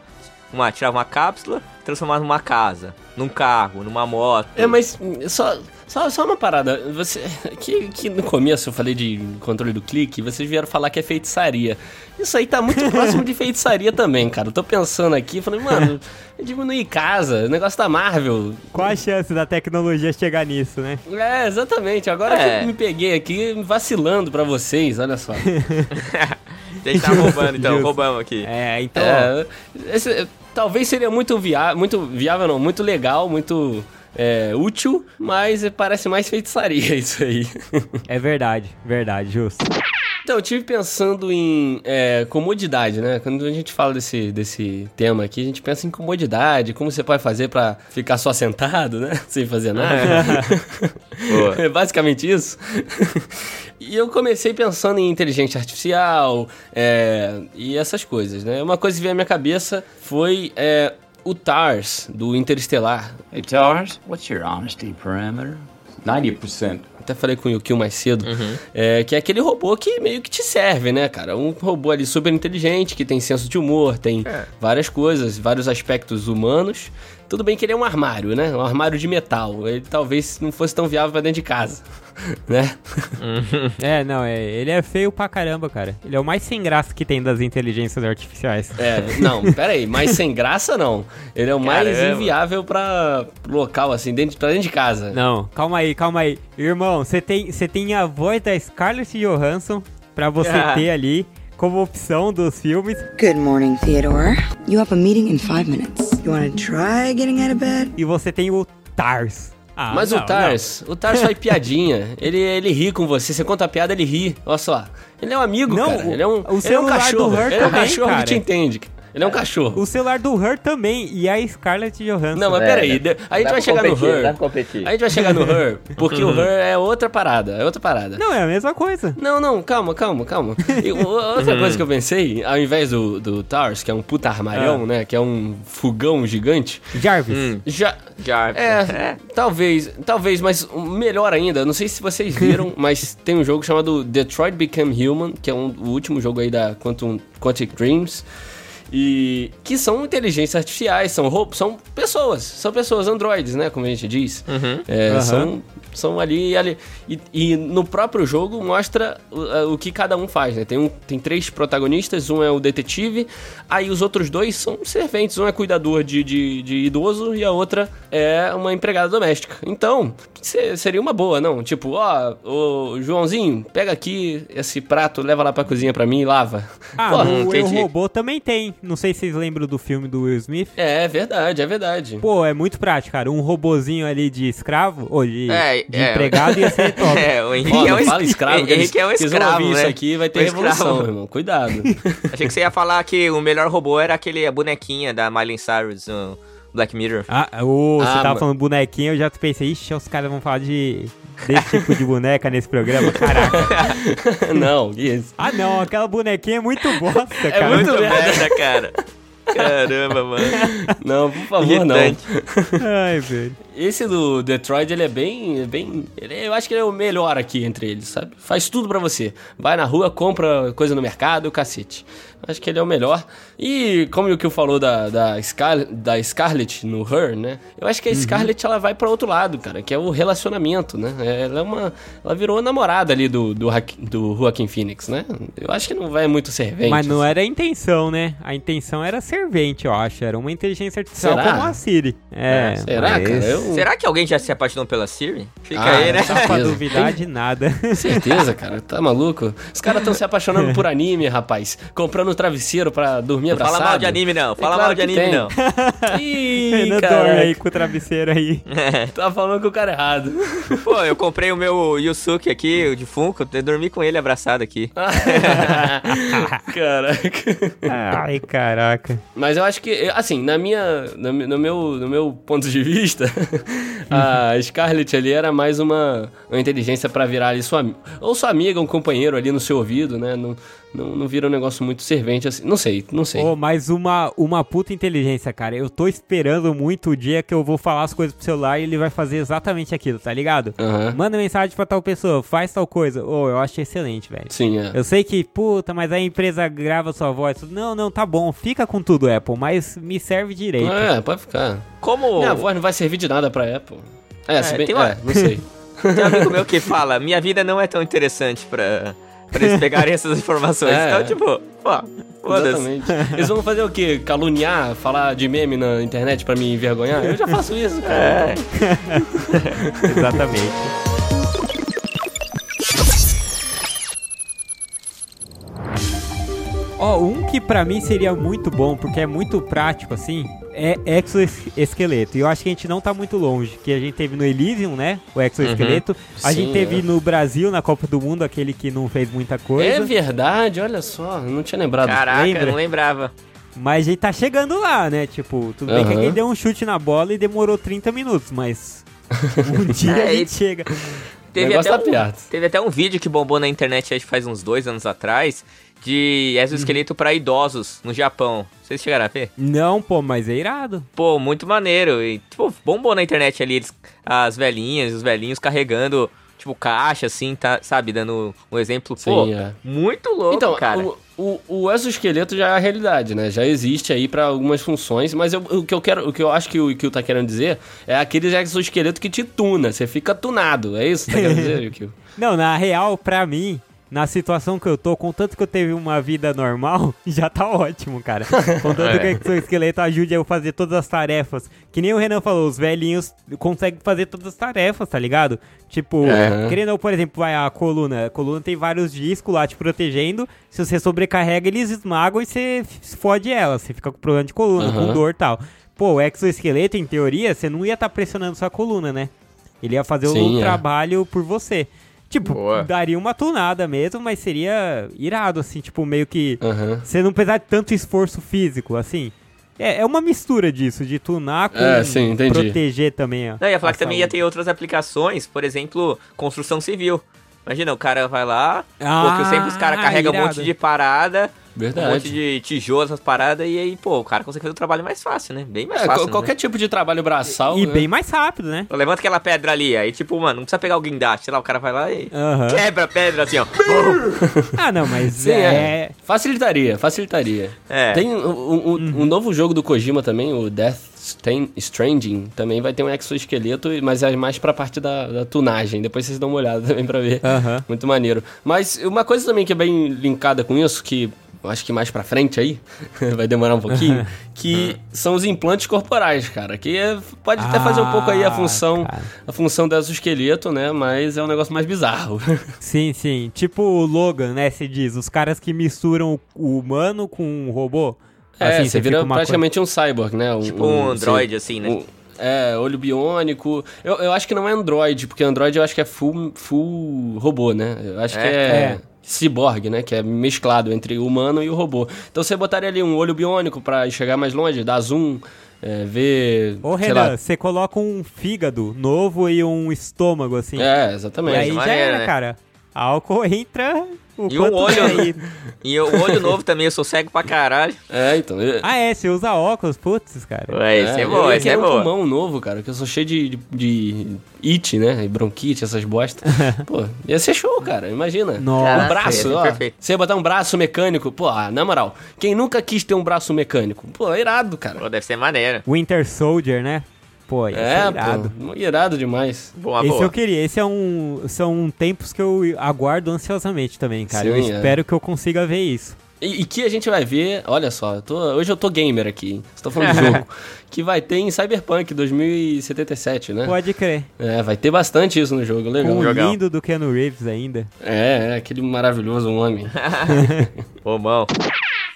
[SPEAKER 2] uma... Tirava uma cápsula, transformava numa casa, num carro, numa moto.
[SPEAKER 3] É, mas hum, só, só, só uma parada. Você, *laughs* que, que no começo eu falei de controle do clique, vocês vieram falar que é feitiçaria. Isso aí tá muito *laughs* próximo de feitiçaria também, cara. Eu tô pensando aqui, falei, mano, *laughs* diminuir casa, negócio da Marvel.
[SPEAKER 1] Qual a chance da tecnologia chegar nisso, né?
[SPEAKER 3] É, exatamente. Agora
[SPEAKER 2] É.
[SPEAKER 3] que eu me peguei aqui vacilando pra vocês, olha só.
[SPEAKER 2] A gente tá roubando, então, roubamos aqui.
[SPEAKER 1] É, então.
[SPEAKER 3] É, esse- talvez seria muito viável, muito viável não, muito legal, muito é, útil, mas parece mais feitiçaria *laughs* isso aí.
[SPEAKER 1] É verdade, verdade, justo.
[SPEAKER 3] Então, eu tive pensando em é, comodidade, né? Quando a gente fala desse, desse tema aqui, a gente pensa em comodidade, como você pode fazer pra ficar só sentado, né? *laughs* Sem fazer nada. *laughs*
[SPEAKER 2] Boa.
[SPEAKER 3] É basicamente isso. *laughs* e eu comecei pensando em inteligência artificial é, e essas coisas, né? Uma coisa que veio à minha cabeça foi é, o TARS, do Interestelar.
[SPEAKER 6] Hey, Tars, what's your honesty parameter? 90%.
[SPEAKER 3] Até falei com o Yukio mais cedo. É, que é aquele robô que meio que te serve, né, cara? Um robô ali super inteligente, que tem senso de humor, tem várias coisas, vários aspectos humanos. Tudo bem que ele é um armário, né? Um armário de metal. Ele talvez não fosse tão viável pra dentro de casa, *laughs* né? *laughs*
[SPEAKER 1] É, não, é, ele é feio pra caramba, cara. Ele é o mais sem graça que tem das inteligências artificiais.
[SPEAKER 3] É, não, pera aí, mas sem graça não. Ele é o mais
[SPEAKER 2] Caramba.
[SPEAKER 3] inviável pra local, assim, dentro, pra dentro de casa.
[SPEAKER 1] Não, calma aí, calma aí. Irmão, você tem, você tem a voz da Scarlett Johansson pra você
[SPEAKER 2] Ah. *laughs*
[SPEAKER 1] ter ali como opção dos filmes.
[SPEAKER 7] Good morning, Theodore. You have a meeting in five minutes. You want to try getting out of bed?
[SPEAKER 1] E você tem o Tars. Ah,
[SPEAKER 3] Mas
[SPEAKER 1] não,
[SPEAKER 3] o Tars, o Tars faz *laughs* piadinha. Ele, ele ri com você. Você conta a piada, ele ri. Olha só. Ele é um amigo,
[SPEAKER 1] Não,
[SPEAKER 3] cara.
[SPEAKER 1] o-
[SPEAKER 3] Ele é um,
[SPEAKER 1] o
[SPEAKER 3] ele é um cachorro. Ele é um
[SPEAKER 1] também,
[SPEAKER 3] cachorro
[SPEAKER 1] cara.
[SPEAKER 3] que te entende. Ele é um cachorro.
[SPEAKER 1] O celular do Her também. E a Scarlett Johansson.
[SPEAKER 3] Não, mas
[SPEAKER 2] É,
[SPEAKER 3] peraí. de- A gente vai chegar no
[SPEAKER 2] competir,
[SPEAKER 3] Her.
[SPEAKER 2] dá pra competir.
[SPEAKER 3] A gente vai chegar no Her, *laughs* porque o Her é outra parada. É outra parada.
[SPEAKER 1] Não, é a mesma coisa.
[SPEAKER 3] Não, não, calma, calma, calma. E outra coisa que eu pensei, ao invés do, do Tars, que é um puta armarião, né? Que é um fogão gigante,
[SPEAKER 1] Jarvis.
[SPEAKER 2] Hum,
[SPEAKER 3] já.
[SPEAKER 2] já.
[SPEAKER 3] É, talvez, talvez, mas melhor ainda, não sei se vocês viram, *laughs* mas tem um jogo chamado Detroit Become Human, que é um, o último jogo aí da Quantum, Quantic Dreams. E que são inteligências artificiais, são, ro- são pessoas, são pessoas androides, né? Como a gente diz. É,
[SPEAKER 1] Aham.
[SPEAKER 3] São, são ali, ali. E, e no próprio jogo mostra o, o que cada um faz, né? Tem, um, tem três protagonistas, um é o detetive, aí os outros dois são serventes. Um é cuidador de, de, de idoso e a outra é uma empregada doméstica. Então, se- seria uma boa, não? Tipo, ó, ô Joãozinho, pega aqui esse prato, leva lá pra cozinha pra mim e lava.
[SPEAKER 1] Ah,
[SPEAKER 3] Pô,
[SPEAKER 1] no Eu
[SPEAKER 2] entendi.
[SPEAKER 1] Robô também tem. Não sei se vocês lembram do filme do Will Smith.
[SPEAKER 3] É, é verdade, é verdade.
[SPEAKER 1] Pô, é muito prático, cara. Um robozinho ali de escravo, ou de,
[SPEAKER 2] É,
[SPEAKER 1] de
[SPEAKER 2] é.
[SPEAKER 1] empregado ia ser *laughs* top.
[SPEAKER 2] É, o Henrique é um
[SPEAKER 3] fala escravo, eles,
[SPEAKER 2] Henrique é um escravo,
[SPEAKER 3] ouvir
[SPEAKER 2] né?
[SPEAKER 3] isso aqui vai ter
[SPEAKER 2] Um
[SPEAKER 3] revolução,
[SPEAKER 2] escravo.
[SPEAKER 3] irmão. Cuidado. *laughs*
[SPEAKER 2] Achei que você ia falar que o melhor robô era aquele a bonequinha da Miley Cyrus no Black Mirror.
[SPEAKER 1] Ah, ô, você
[SPEAKER 3] Ah,
[SPEAKER 1] tava
[SPEAKER 3] mas-
[SPEAKER 1] falando bonequinho, eu já pensei, ixi, os caras vão falar de desse tipo de boneca nesse programa. Caraca. *laughs*
[SPEAKER 3] não, isso.
[SPEAKER 1] Ah, não, aquela bonequinha é muito bosta,
[SPEAKER 3] É
[SPEAKER 1] cara.
[SPEAKER 3] muito
[SPEAKER 2] Muito
[SPEAKER 3] merda.
[SPEAKER 2] cara. Caramba, mano. *laughs*
[SPEAKER 3] Não, por favor, não.
[SPEAKER 2] Irritante.
[SPEAKER 1] Ai, velho.
[SPEAKER 3] Esse do Detroit, ele é bem. bem ele é- eu acho que ele é o melhor aqui entre eles, sabe? Faz tudo pra você. Vai na rua, compra coisa no mercado, cacete. Acho que ele é o melhor. E como o que falou da, da, Scar da Scarlett no Her, né? Eu acho que a Scarlett ela vai pra outro lado, cara, que é o relacionamento, né? Ela é uma. Ela virou a namorada ali do, do, do Joaquin Phoenix, né? Eu acho que não vai muito servente.
[SPEAKER 1] Mas não
[SPEAKER 3] assim.
[SPEAKER 1] era a intenção, né? A intenção era servente, eu acho. Era uma inteligência artificial
[SPEAKER 3] Será?
[SPEAKER 1] como a Siri. É,
[SPEAKER 3] Será,
[SPEAKER 1] mas-
[SPEAKER 3] cara? Eu.
[SPEAKER 2] Será que alguém já se apaixonou pela Siri? Fica
[SPEAKER 3] Ah,
[SPEAKER 2] aí, né?
[SPEAKER 1] Não dá pra duvidar de nada.
[SPEAKER 3] Certeza, cara. Tá maluco? Os caras estão se apaixonando por anime, rapaz. Comprando travesseiro pra dormir
[SPEAKER 2] Não
[SPEAKER 3] abraçado.
[SPEAKER 2] fala mal de anime, não. Fala
[SPEAKER 3] É claro
[SPEAKER 2] mal de anime,
[SPEAKER 3] tem.
[SPEAKER 2] não. *laughs*
[SPEAKER 3] Ih, caraca.
[SPEAKER 1] dorme aí com o travesseiro aí.
[SPEAKER 3] Tá falando com o cara errado. *laughs*
[SPEAKER 2] Pô, eu comprei o meu Yusuke aqui, o de Funko, eu dormi com ele abraçado aqui. *laughs*
[SPEAKER 3] Caraca.
[SPEAKER 1] Ai, caraca.
[SPEAKER 3] Mas eu acho que, assim, na minha, no, no meu, no meu ponto de vista, *laughs* a Scarlett ali era mais uma, uma inteligência pra virar ali sua ou sua amiga, um companheiro ali no seu ouvido, né? Não, não, não vira um negócio muito servente assim. Não sei, não sei.
[SPEAKER 1] Ô, mas uma, uma puta inteligência, cara. Eu tô esperando muito o dia que eu vou falar as coisas pro celular e ele vai fazer exatamente aquilo, tá ligado?
[SPEAKER 3] Aham.
[SPEAKER 1] Manda mensagem pra tal pessoa, faz tal coisa. Ô, eu acho excelente, velho.
[SPEAKER 3] Sim, é.
[SPEAKER 1] Eu sei que, puta, mas a empresa grava sua voz. Não, não, tá bom, fica com tudo, Apple, mas me serve direito.
[SPEAKER 3] É, pode ficar.
[SPEAKER 2] Como
[SPEAKER 3] Minha voz não vai servir de nada pra Apple. É, se bem,
[SPEAKER 2] tem uma-
[SPEAKER 3] é, não sei. *laughs*
[SPEAKER 2] tem um amigo meu que fala, minha vida não é tão interessante pra, pra eles pegarem essas informações. *laughs*
[SPEAKER 3] É.
[SPEAKER 2] Então, tipo, pô, foda-se.
[SPEAKER 3] Exatamente. Eles vão fazer o quê? Caluniar, falar de meme na internet pra me envergonhar? Eu já faço isso, cara.
[SPEAKER 2] É. *laughs*
[SPEAKER 1] Exatamente. Ó, um que pra mim seria muito bom, porque é muito prático, assim, é exoesqueleto. E eu acho que a gente não tá muito longe, que a gente teve no Elysium, né, o exoesqueleto. A
[SPEAKER 3] Sim,
[SPEAKER 1] gente teve
[SPEAKER 3] é.
[SPEAKER 1] no Brasil, na Copa do Mundo, aquele que não fez muita coisa.
[SPEAKER 3] É verdade, olha só, não tinha lembrado.
[SPEAKER 2] Caraca,
[SPEAKER 1] Lembra?
[SPEAKER 2] não lembrava.
[SPEAKER 1] Mas a gente tá chegando lá, né, tipo, tudo bem que ele deu um chute na bola e demorou 30 minutos, mas *laughs* um dia *laughs*
[SPEAKER 2] É,
[SPEAKER 1] a gente chega.
[SPEAKER 2] Teve até,
[SPEAKER 3] tá
[SPEAKER 2] um, teve até um vídeo que bombou na internet faz uns dois anos atrás de exoesqueleto pra idosos no Japão. Vocês chegaram a ver?
[SPEAKER 1] Não, pô, mas é irado.
[SPEAKER 2] Pô, muito maneiro. E, tipo, bombou na internet ali eles, as velhinhas, os velhinhos carregando, tipo, caixa, assim, tá, sabe? Dando um exemplo. Pô,
[SPEAKER 3] Sim, é.
[SPEAKER 2] muito louco,
[SPEAKER 3] Então,
[SPEAKER 2] cara.
[SPEAKER 3] o, o, o exoesqueleto já é a realidade, né? Já existe aí pra algumas funções, mas eu- o que eu quero, o que eu acho que o que tá querendo dizer é aquele exoesqueleto que te tuna, você fica tunado. É isso que tá querendo dizer, *laughs* Yukio?
[SPEAKER 1] Não, na real, pra mim, na situação que eu tô, contanto que eu teve uma vida normal, *laughs* já tá ótimo, cara. Contanto *laughs*
[SPEAKER 2] É.
[SPEAKER 1] que o esqueleto ajude eu a fazer todas as tarefas. Que nem o Renan falou, os velhinhos conseguem fazer todas as tarefas, tá ligado? Tipo,
[SPEAKER 3] É.
[SPEAKER 1] querendo ou, por exemplo, vai a coluna. A coluna tem vários discos lá te protegendo. Se você sobrecarrega, eles esmagam e você fode ela. Você fica com problema de coluna, com
[SPEAKER 3] Aham.
[SPEAKER 1] dor e tal. Pô, o exoesqueleto, em teoria, você não ia estar pressionando sua coluna, né? Ele ia fazer
[SPEAKER 3] Sim,
[SPEAKER 1] o
[SPEAKER 3] é.
[SPEAKER 1] trabalho por você. Tipo,
[SPEAKER 2] Boa.
[SPEAKER 1] daria uma tunada mesmo, mas seria irado, assim, tipo, meio que.
[SPEAKER 3] Aham.
[SPEAKER 1] Você não precisar de tanto esforço físico, assim. É, é uma mistura disso, de tunar com
[SPEAKER 3] É, sim,
[SPEAKER 1] proteger também. ó,
[SPEAKER 2] Não, eu ia falar
[SPEAKER 1] a
[SPEAKER 2] que também ia ter outras aplicações, por exemplo, construção civil. Imagina, o cara vai lá,
[SPEAKER 1] Ah,
[SPEAKER 2] porque sempre os caras carregam um monte de parada, Um
[SPEAKER 3] Verdade.
[SPEAKER 2] monte de tijolo, essas paradas, e aí, pô, o cara consegue fazer o trabalho mais fácil, né? Bem mais
[SPEAKER 3] É,
[SPEAKER 2] fácil.
[SPEAKER 3] qual- qualquer
[SPEAKER 2] né?
[SPEAKER 3] tipo de trabalho braçal.
[SPEAKER 1] E
[SPEAKER 3] né?
[SPEAKER 1] bem mais rápido, né?
[SPEAKER 2] Levanta aquela pedra ali, aí tipo, mano, não precisa pegar o guindaste, sei lá, o cara vai lá e
[SPEAKER 1] Aham.
[SPEAKER 2] quebra a pedra assim, ó.
[SPEAKER 1] Ah, não, mas
[SPEAKER 3] Sim,
[SPEAKER 1] é...
[SPEAKER 3] é. Facilitaria, facilitaria.
[SPEAKER 2] É.
[SPEAKER 3] Tem um, um- um- um novo jogo do Kojima também, o Death Stranding, também vai ter um exoesqueleto, mas é mais pra parte da, da tunagem. Depois vocês dão uma olhada *laughs* também pra ver.
[SPEAKER 1] Aham.
[SPEAKER 3] Muito maneiro. Mas uma coisa também que é bem linkada com isso, que acho que mais pra frente aí, *laughs* vai demorar um pouquinho, *laughs* que são os implantes corporais, cara. Que é- pode até fazer um pouco aí a
[SPEAKER 1] Ah,
[SPEAKER 3] função,
[SPEAKER 1] cara.
[SPEAKER 3] a função do exoesqueleto, né? Mas é um negócio mais bizarro. *laughs*
[SPEAKER 1] Sim, sim. Tipo o Logan, né? Se diz, os caras que misturam o humano com o robô.
[SPEAKER 3] É,
[SPEAKER 1] Assim,
[SPEAKER 3] você
[SPEAKER 1] fica
[SPEAKER 3] vira praticamente um cyborg, né? Um,
[SPEAKER 2] Tipo um
[SPEAKER 3] você-
[SPEAKER 2] android, assim, né?
[SPEAKER 3] um- é, olho biônico. Eu, eu acho que não é android, porque android eu acho que é full, full robô, né? Eu acho que
[SPEAKER 2] É?
[SPEAKER 3] é, Cyborg, né? Que é mesclado entre o humano e o robô. Então você botaria ali um olho biônico pra chegar mais longe, dar zoom, é, ver.
[SPEAKER 1] Ô,
[SPEAKER 3] sei
[SPEAKER 1] Renan, você coloca um fígado novo e um estômago, assim.
[SPEAKER 3] É,
[SPEAKER 1] e
[SPEAKER 3] exatamente.
[SPEAKER 1] aí já era,
[SPEAKER 2] né?
[SPEAKER 1] cara. Álcool entra o
[SPEAKER 2] E um
[SPEAKER 1] quanto
[SPEAKER 2] olho-
[SPEAKER 1] aí. *laughs*
[SPEAKER 2] E o olho novo também, eu sou cego pra caralho.
[SPEAKER 3] É, então. eu-
[SPEAKER 1] Ah, é, você usa óculos, putz, cara.
[SPEAKER 2] Ué, esse é,
[SPEAKER 3] eu
[SPEAKER 2] bom,
[SPEAKER 3] ia
[SPEAKER 2] esse é
[SPEAKER 3] querer um
[SPEAKER 2] bom.
[SPEAKER 3] pulmão novo, cara, que eu sou cheio de, de, de it, né? E bronquite, essas bostas. *laughs* Pô, ia ser show, cara, imagina.
[SPEAKER 1] Nossa.
[SPEAKER 3] Um braço,
[SPEAKER 2] ser
[SPEAKER 3] ó.
[SPEAKER 2] perfeito.
[SPEAKER 3] Você ia botar um braço mecânico, pô, ah, na moral, quem nunca quis ter um braço mecânico? Pô, irado, cara.
[SPEAKER 2] Pô, deve ser maneiro.
[SPEAKER 1] Winter Soldier, né? Pô, é,
[SPEAKER 3] É,
[SPEAKER 1] irado.
[SPEAKER 3] pô, irado demais.
[SPEAKER 2] Boa,
[SPEAKER 1] Esse
[SPEAKER 2] boa.
[SPEAKER 1] eu queria, esse é um. São tempos que eu aguardo ansiosamente também, cara. eu
[SPEAKER 3] Sim, é.
[SPEAKER 1] espero que eu consiga ver isso.
[SPEAKER 3] E, e que a gente vai ver, olha só, eu tô- hoje eu tô gamer aqui, estou falando de jogo, *laughs* que vai ter em Cyberpunk 2077, né?
[SPEAKER 1] Pode crer.
[SPEAKER 3] É, vai ter bastante isso no jogo, legal.
[SPEAKER 1] Com o lindo do Keanu Reeves ainda.
[SPEAKER 3] É, é, aquele maravilhoso homem. *laughs*
[SPEAKER 2] Ô, bom.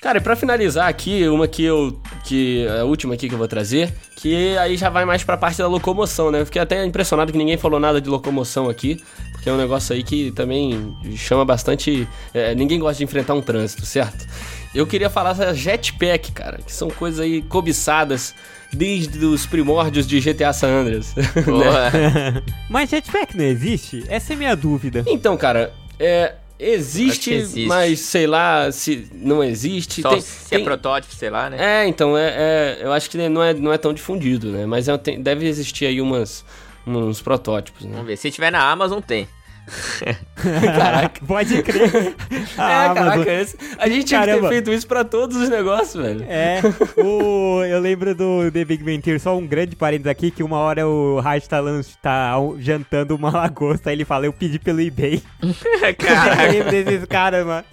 [SPEAKER 3] Cara, e pra finalizar aqui, uma que eu. que a última aqui que eu vou trazer, que aí já vai mais pra parte da locomoção, né? Eu fiquei até impressionado que ninguém falou nada de locomoção aqui, porque é um negócio aí que também chama bastante. é, ninguém gosta de enfrentar um trânsito, certo? Eu queria falar da jetpack, cara, que são coisas aí cobiçadas desde os primórdios de GTA San Andreas. *laughs* né? *laughs*
[SPEAKER 1] Mas jetpack não existe? Essa é minha dúvida.
[SPEAKER 3] Então, cara, é. Existe,
[SPEAKER 2] existe.
[SPEAKER 3] mas sei lá se não existe.
[SPEAKER 2] Só
[SPEAKER 3] Tem-
[SPEAKER 2] se
[SPEAKER 3] tem-
[SPEAKER 2] é protótipo, sei lá, né?
[SPEAKER 3] É, então, é, é- eu acho que não é, não é tão difundido, né? Mas é- tem- deve existir aí umas, uns protótipos, né?
[SPEAKER 2] Vamos ver. Se tiver na Amazon, tem. *laughs*
[SPEAKER 1] Caraca, pode crer. *laughs* Ah,
[SPEAKER 3] é, caraca, esse- a gente tinha que ter feito isso pra todos os negócios, velho.
[SPEAKER 1] É, o, eu lembro do The Big Bang Theory, só um grande parênteses aqui, que uma hora o Raj tá, tá jantando uma lagosta, aí ele fala, eu pedi pelo eBay. *laughs* Eu
[SPEAKER 2] Caraca.
[SPEAKER 1] lembro desses caras, mano.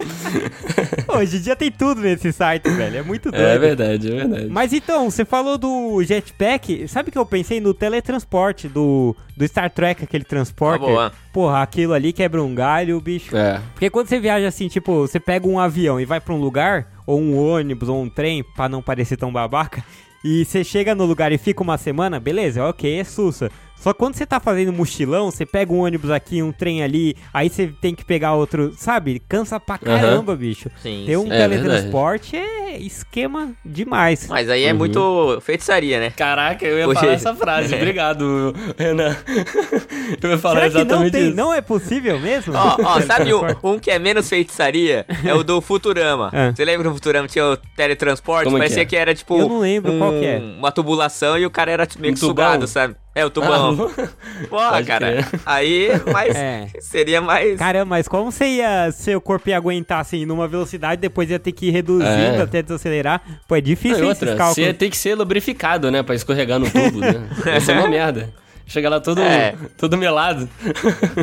[SPEAKER 1] Hoje em dia tem tudo nesse site, velho, é muito doido.
[SPEAKER 3] É verdade, é verdade.
[SPEAKER 1] Mas então, você falou do jetpack, sabe que eu pensei no teletransporte do, do Star Trek, aquele transporte?
[SPEAKER 2] Ah, boa.
[SPEAKER 1] Porra, aquilo ali quebra um galho, bicho.
[SPEAKER 3] É.
[SPEAKER 1] Porque quando você viaja assim, tipo, você pega um avião e vai pra um lugar, ou um ônibus, ou um trem, pra não parecer tão babaca, e você chega no lugar e fica uma semana, beleza, ok, é sussa. Só que quando você tá fazendo mochilão, você pega um ônibus aqui, um trem ali, aí você tem que pegar outro, sabe? Cansa pra caramba, bicho.
[SPEAKER 2] Sim,
[SPEAKER 1] Ter um
[SPEAKER 2] sim.
[SPEAKER 3] É
[SPEAKER 1] teletransporte é esquema demais.
[SPEAKER 2] Mas aí é
[SPEAKER 3] Uhum.
[SPEAKER 2] muito feitiçaria, né?
[SPEAKER 3] Caraca, eu ia
[SPEAKER 2] Hoje-
[SPEAKER 3] falar essa frase. *laughs* Obrigado, Renan. *laughs* Eu ia falar
[SPEAKER 1] Será que não
[SPEAKER 3] exatamente
[SPEAKER 1] tem?
[SPEAKER 3] isso.
[SPEAKER 1] Não é possível mesmo?
[SPEAKER 2] Ó, ó, *laughs* sabe um, um que é menos feitiçaria? É o do Futurama.
[SPEAKER 1] É.
[SPEAKER 2] Você lembra que no Futurama tinha o teletransporte?
[SPEAKER 3] Como é que
[SPEAKER 2] Parecia
[SPEAKER 3] é?
[SPEAKER 2] que, era tipo.
[SPEAKER 1] Eu não lembro qual que é.
[SPEAKER 2] Uma tubulação e o cara era meio
[SPEAKER 3] Um
[SPEAKER 2] que sugado, sabe? É, o tubão.
[SPEAKER 3] Ah, *laughs*
[SPEAKER 2] Porra, cara.
[SPEAKER 3] crer.
[SPEAKER 2] Aí, mas
[SPEAKER 1] É.
[SPEAKER 2] seria mais.
[SPEAKER 1] Caramba, mas como você ia, seu corpo ia aguentar assim numa velocidade, depois ia ter que ir reduzindo
[SPEAKER 3] É.
[SPEAKER 1] até desacelerar? Pô, é
[SPEAKER 3] Não,
[SPEAKER 1] difícil esses
[SPEAKER 3] outra,
[SPEAKER 1] cálculos.
[SPEAKER 3] você tem que ser lubrificado, né? Pra escorregar no tubo, né? Isso é uma *laughs* merda. Chega lá todo,
[SPEAKER 2] É.
[SPEAKER 3] todo melado.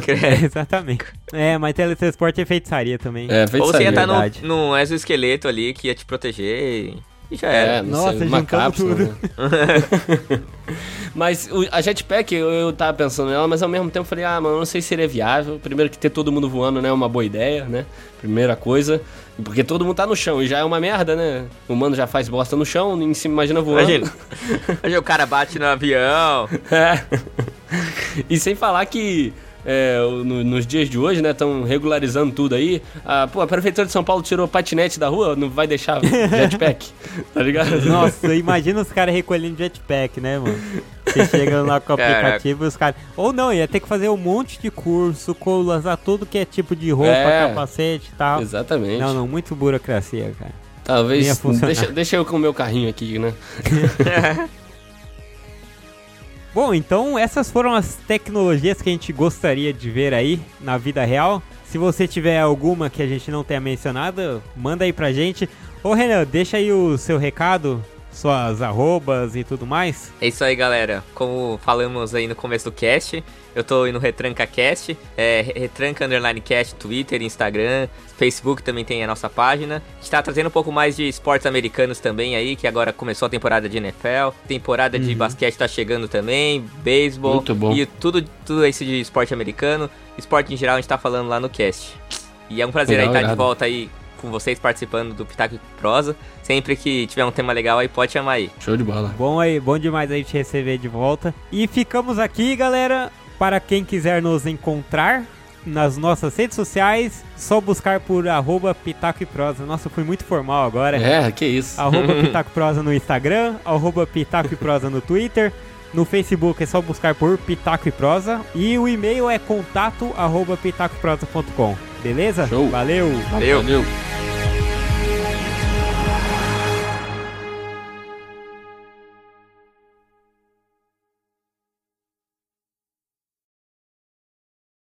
[SPEAKER 1] É, *laughs* exatamente. É, mas teletransporte é feitiçaria também.
[SPEAKER 3] É,
[SPEAKER 2] Ou você ia
[SPEAKER 3] feitiçaria.
[SPEAKER 2] estar num exoesqueleto ali que ia te proteger e, e já era.
[SPEAKER 3] É, não
[SPEAKER 1] Nossa,
[SPEAKER 3] sei, uma cápsula.
[SPEAKER 1] tudo.
[SPEAKER 3] né? *laughs* mas o- a jetpack, eu, eu tava pensando nela, mas ao mesmo tempo eu falei, ah, mano, não sei se seria viável. Primeiro que ter todo mundo voando, né, é uma boa ideia, né? Primeira coisa. Porque todo mundo tá no chão e já é uma merda, né? O humano já faz bosta no chão, nem se imagina voando.
[SPEAKER 2] Imagina. *laughs* Imagina o cara bate no avião.
[SPEAKER 3] É. E sem falar que é, no- nos dias de hoje, né? Estão regularizando tudo aí. Ah, pô, a Prefeitura de São Paulo tirou patinete da rua, não vai deixar *laughs* jetpack, tá ligado?
[SPEAKER 1] Nossa, imagina os caras recolhendo jetpack, né, mano? Você chega lá com o aplicativo e os caras. Ou não, ia ter que fazer um monte de curso, colasar tudo que é tipo de roupa,
[SPEAKER 3] É.
[SPEAKER 1] capacete e tal.
[SPEAKER 3] Exatamente.
[SPEAKER 1] Não, não, muito burocracia, cara. Ia
[SPEAKER 3] Talvez.
[SPEAKER 1] funcionar.
[SPEAKER 3] Deixa, deixa eu com o meu carrinho aqui, né? *laughs*
[SPEAKER 1] Bom, então essas foram as tecnologias que a gente gostaria de ver aí na vida real. Se você tiver alguma que a gente não tenha mencionado, manda aí pra gente. Ô Renan, deixa aí o seu recado, suas arrobas e tudo mais.
[SPEAKER 2] É isso aí, galera. Como falamos aí no começo do cast, eu tô aí no Retranca Cast, é Retranca Underline Cast, Twitter, Instagram, Facebook também tem a nossa página. A gente tá trazendo um pouco mais de esportes americanos também aí, que agora começou a temporada de NFL, temporada de basquete tá chegando também, beisebol
[SPEAKER 3] Muito bom.
[SPEAKER 2] e tudo, tudo isso de esporte americano, esporte em geral a gente tá falando lá no cast. E é um prazer
[SPEAKER 3] Legal,
[SPEAKER 2] aí estar de
[SPEAKER 3] irado.
[SPEAKER 2] volta aí com vocês participando do Pitaco e Prosa. Sempre que tiver um tema legal aí, pode chamar aí.
[SPEAKER 3] Show de bola.
[SPEAKER 1] Bom aí, bom demais aí te receber de volta. E ficamos aqui, galera, para quem quiser nos encontrar nas nossas redes sociais, só buscar por arroba Pitaco e Prosa. Nossa, eu fui muito formal agora.
[SPEAKER 3] É, que isso.
[SPEAKER 1] Arroba *laughs* Pitaco Prosa no Instagram, arroba Pitaco e Prosa no Twitter. No Facebook é só buscar por Pitaco e Prosa. E o e-mail é contato arroba pitacoprosa.com. Beleza?
[SPEAKER 3] Show.
[SPEAKER 1] Valeu!
[SPEAKER 2] Valeu!
[SPEAKER 3] Valeu.